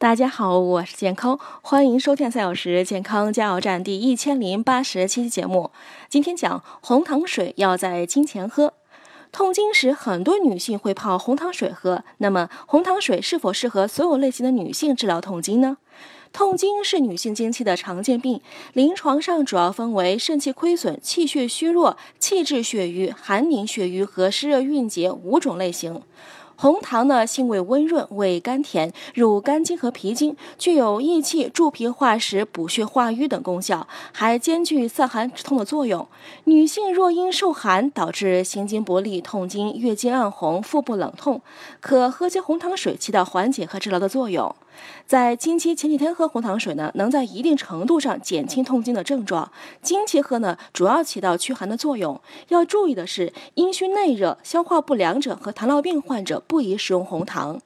大家好，我是健康，欢迎收听三小时健康加油站第一千零八十七期节目。今天讲红糖水要在经前喝。痛经时，很多女性会泡红糖水喝。那么，红糖水是否适合所有类型的女性治疗痛经呢？痛经是女性经期的常见病，临床上主要分为肾气亏损、气血虚弱、气滞血瘀、寒凝血瘀和湿热蕴结五种类型。红糖呢，性味温润，味甘甜，入肝经和脾经，具有益气、助脾化食、补血化瘀等功效，还兼具散寒止痛的作用。女性若因受寒导致心经不利、痛经、月经暗红、腹部冷痛，可喝些红糖水，起到缓解和治疗的作用。在经期前几天喝红糖水呢，能在一定程度上减轻痛经的症状。经期喝呢，主要起到驱寒的作用。要注意的是，阴虚内热、消化不良者和糖尿病患者不宜使用红糖。